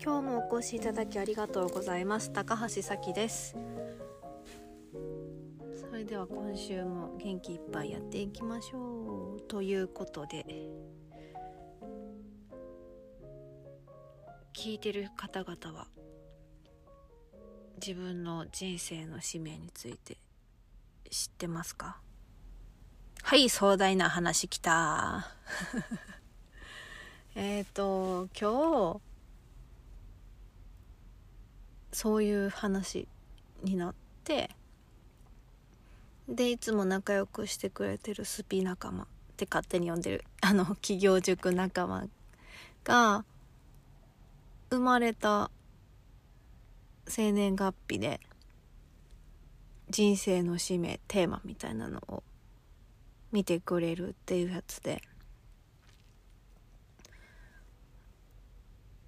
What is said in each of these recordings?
今日もお越しいただきありがとうございます。高橋咲です。それでは今週も元気いっぱいやっていきましょう。ということで聞いてる方々は自分の人生の使命について知ってますか？はい壮大な話きた。えっと今日そういう話になってでいつも仲良くしてくれてるスピ仲間って勝手に呼んでるあの企業塾仲間が生まれた生年月日で人生の使命テーマみたいなのを見てくれるっていうやつで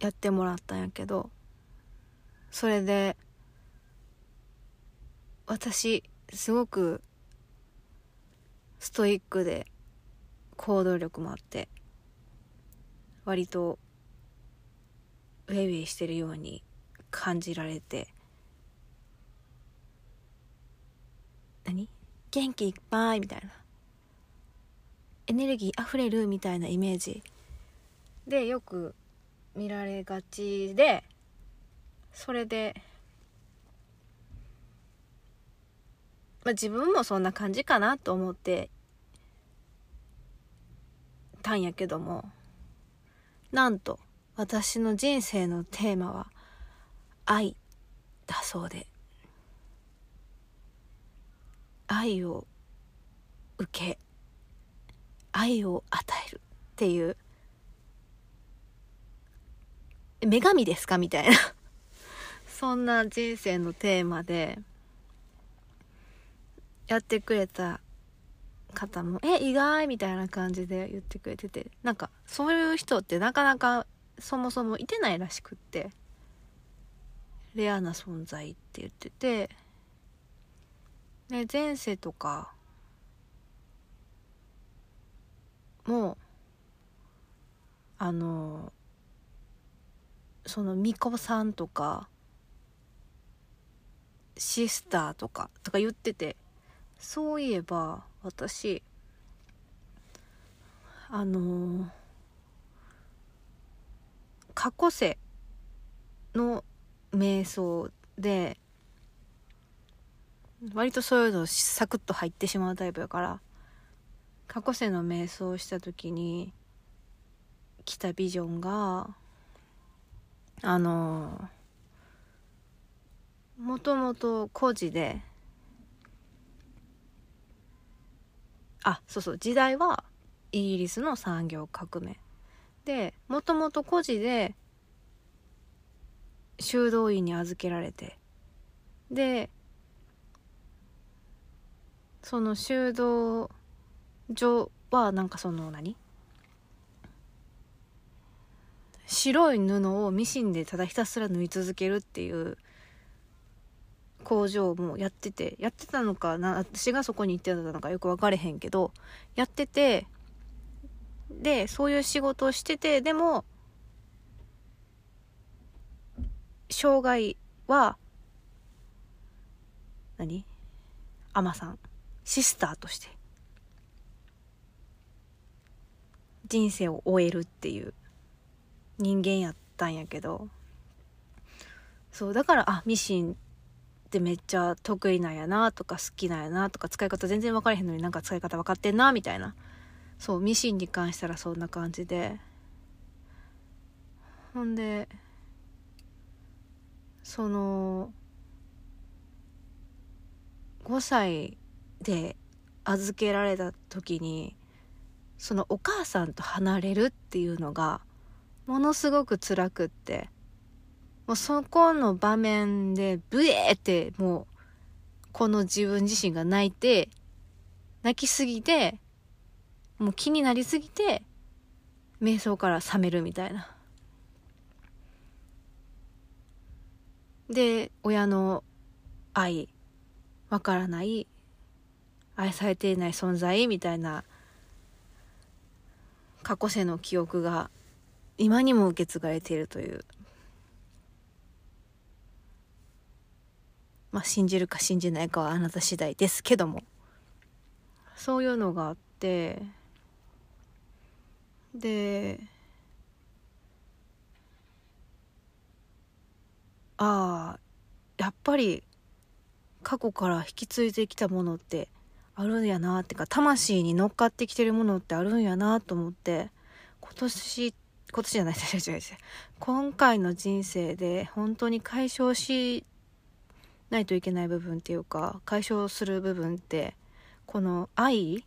やってもらったんやけどそれで私すごくストイックで行動力もあって割とウェイウェイしてるように感じられて何？元気いっぱいみたいな。エネルギーあふれるみたいなイメージでよく見られがちでそれで、まあ、自分もそんな感じかなと思ってたんやけどもなんと私の人生のテーマは愛だそうで。愛を受け愛を与えるっていう女神ですか？みたいな。そんな人生のテーマでやってくれた方も「え意外!」みたいな感じで言ってくれててなんかそういう人ってなかなかそもそもいてないらしくってレアな存在って言っててで前世とかもあのその巫女さんとかシスターとかとか言っててそういえば私あの過去世の瞑想で割とそういうのサクッと入ってしまうタイプやから過去世の瞑想をした時に来たビジョンがあのもともと孤児で。あそうそう。時代はイギリスの産業革命。でもともと孤児で修道院に預けられて。でその修道所はなんかその何？白い布をミシンでただひたすら縫い続けるっていう工場もやっててやってたのかな私がそこに行ってたのかよく分かれへんけどやっててでそういう仕事をしててでも障害は何？アマさん。シスターとして。人生を終えるっていう人間やったんやけど。そうだからあミシンってめっちゃ得意なんやなとか好きなんやなとか使い方全然分からへんのになんか使い方分かってんなみたいな。そうミシンに関したらそんな感じで。ほんでその5歳で預けられた時にそのお母さんと離れるっていうのがものすごく辛くって。もうそこの場面でブエーってもうこの自分自身が泣いて泣きすぎてもう気になりすぎて瞑想から覚めるみたいな。で親の愛わからない愛されていない存在みたいな過去世の記憶が今にも受け継がれているというまあ信じるか信じないかはあなた次第ですけども。そういうのがあってでああやっぱり過去から引き継いできたものってあるんやなってか魂に乗っかってきてるものってあるんやなと思って今年今年じゃない 違う違う違う今回の人生で本当に解消しないといけない部分っていうか解消する部分ってこの愛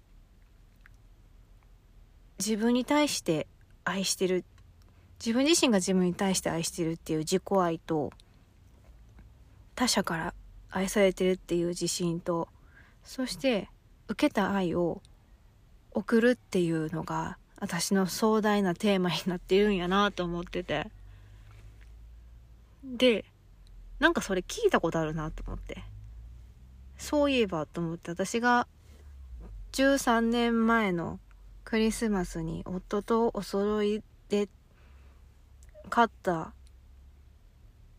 自分に対して愛してる自分自身が自分に対して愛してるっていう自己愛と他者から愛されてるっていう自信とそして受けた愛を送るっていうのが私の壮大なテーマになっているんやなと思ってて。でなんかそれ聞いたことあるなと思って。そういえばと思って私が13年前のクリスマスに夫とお揃いで買った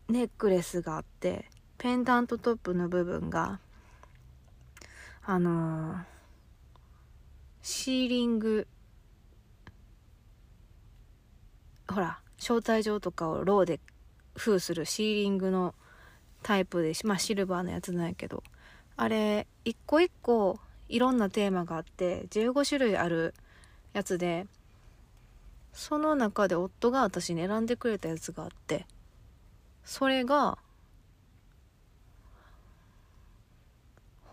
ネックレスがあってペンダントトップの部分があのー、シーリングほら招待状とかをローで封するシーリングのタイプでまあシルバーのやつなんやけど。あれ一個一個いろんなテーマがあって15種類あるやつでその中で夫が私に選んでくれたやつがあってそれが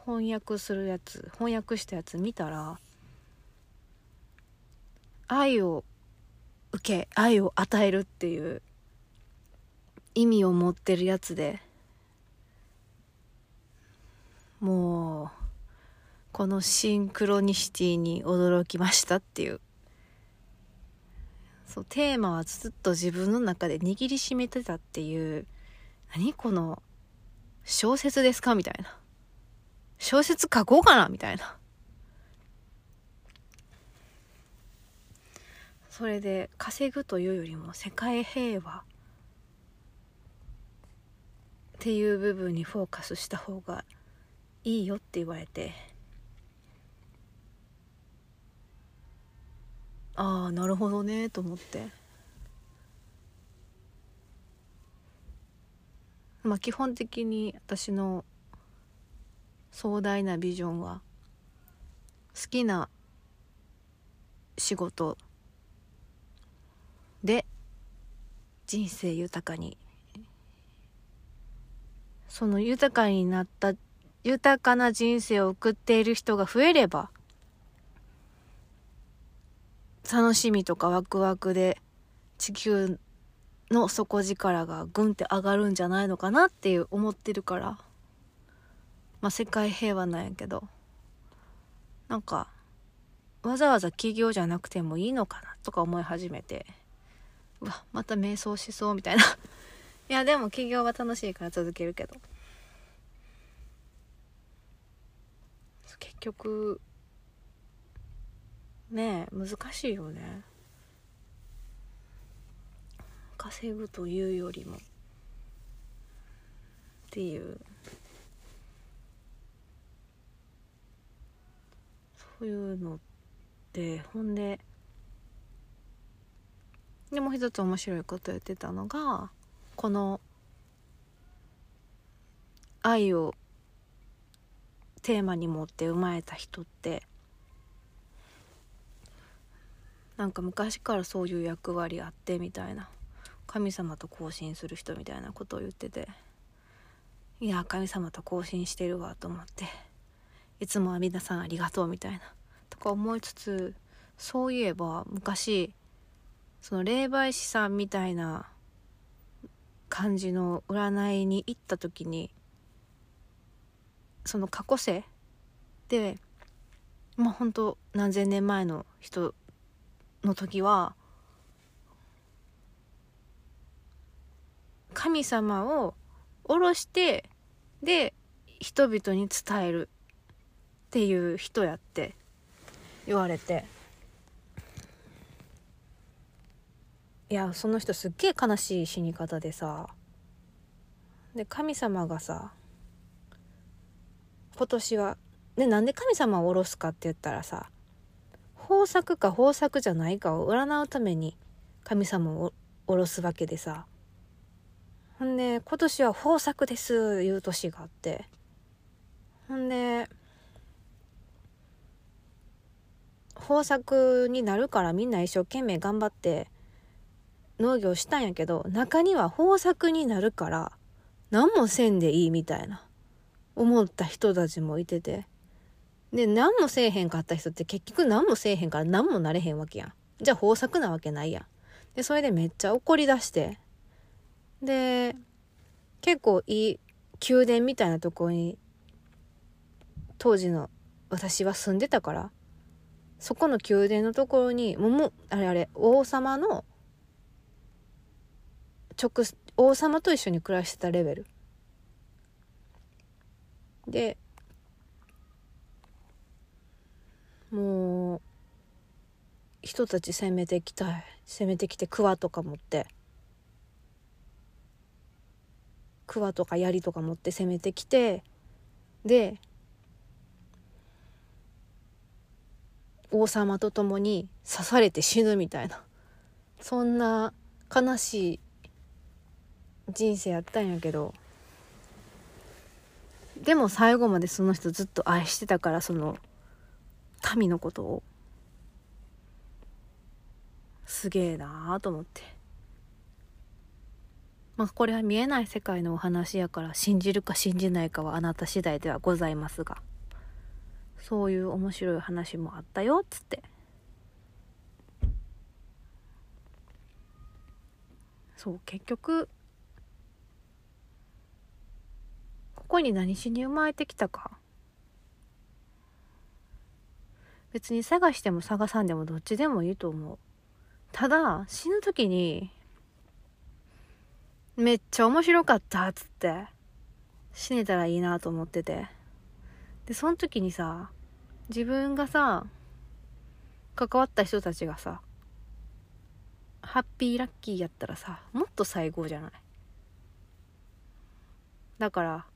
翻訳するやつ翻訳したやつ見たら愛を受け愛を与えるっていう意味を持ってるやつでもうこのシンクロニシティに驚きましたっていう。そうテーマはずっと自分の中で握りしめてたっていう。何この小説ですかみたいな。小説書こうかなみたいな。それで稼ぐというよりも世界平和っていう部分にフォーカスした方がいいよって言われて。ああなるほどねと思って。まあ基本的に私の壮大なビジョンは好きな仕事で人生豊かに。その豊かになった豊かな人生を送っている人が増えれば楽しみとかワクワクで地球の底力がグンって上がるんじゃないのかなっていう思ってるからまあ世界平和なんやけどなんかわざわざ起業じゃなくてもいいのかなとか思い始めてうわまた瞑想しそうみたいな。いやでも起業は楽しいから続けるけど。結局ねえ難しいよね。稼ぐというよりも。っていう。そういうのってほんででもう一つ面白いこと言ってたのがこの愛をテーマに持って生まれた人ってなんか昔からそういう役割あってみたいな神様と交信する人みたいなことを言ってていや神様と交信してるわと思っていつもは皆さんありがとうみたいなとか思いつつそういえば昔その霊媒師さんみたいな感じの占いに行った時にその過去世でまあ本当何千年前の人の時は神様を下ろしてで人々に伝えるっていう人やって言われて。いやその人すっげえ悲しい死に方でさ。で神様がさ今年は。でなんで神様を下ろすかって言ったらさ豊作か豊作じゃないかを占うために神様を下ろすわけでさ。ほんで今年は豊作ですいう年があって。ほんで豊作になるからみんな一生懸命頑張って農業したんやけど中には豊作になるから何もせんでいいみたいな。思った人たちもいてて。で何もせえへんかった人って結局何もせえへんから何もなれへんわけやん。じゃあ豊作なわけないやん。でそれでめっちゃ怒り出して。で結構いい宮殿みたいなところに当時の私は住んでたからそこの宮殿のところにももあれあれ王様の直王様と一緒に暮らしてたレベル。でもう人たち攻めてきたい。攻めてきて桑とか持って。桑とか槍とか持って攻めてきてで王様と共に刺されて死ぬみたいな。そんな悲しい人生やったんやけど。でも最後までその人ずっと愛してたからその民のことを。すげえなあと思って。まあこれは見えない世界のお話やから信じるか信じないかはあなた次第ではございますが。そういう面白い話もあったよっつって。そう結局ここに何しに生まれてきたか。別に探しても探さんでもどっちでもいいと思う。ただ死ぬ時にめっちゃ面白かったっつって死ねたらいいなと思ってて。でその時にさ自分がさ関わった人たちがさハッピーラッキーやったらさもっと最高じゃない。だから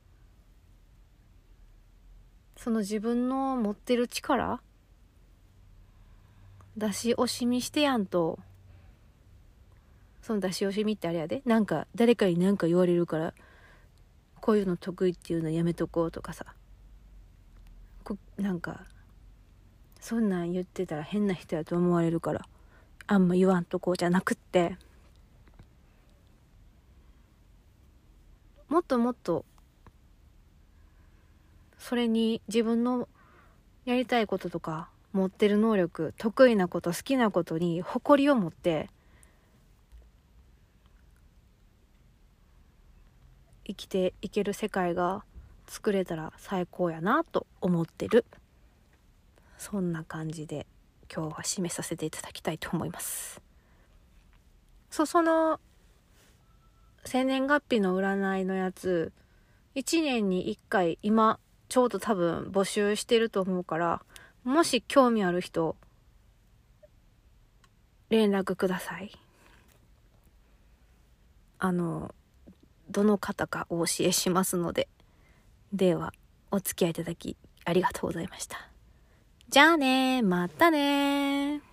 その自分の持ってる力出し惜しみしてやんとその出し惜しみってあれやで。なんか誰かに何か言われるからこういうの得意っていうのやめとこうとかさ。こなんかそんなん言ってたら変な人やと思われるからあんま言わんとこうじゃなくって。もっともっとそれに自分のやりたいこととか持ってる能力得意なこと好きなことに誇りを持って生きていける世界が作れたら最高やなと思ってる。そんな感じで今日は締めさせていただきたいと思います。そうその生年月日の占いのやつ1年に1回今ちょうど多分募集してると思うからもし興味ある人連絡ください。あのどの方かお教えしますのでではお付き合いいただきありがとうございました。じゃあねまたね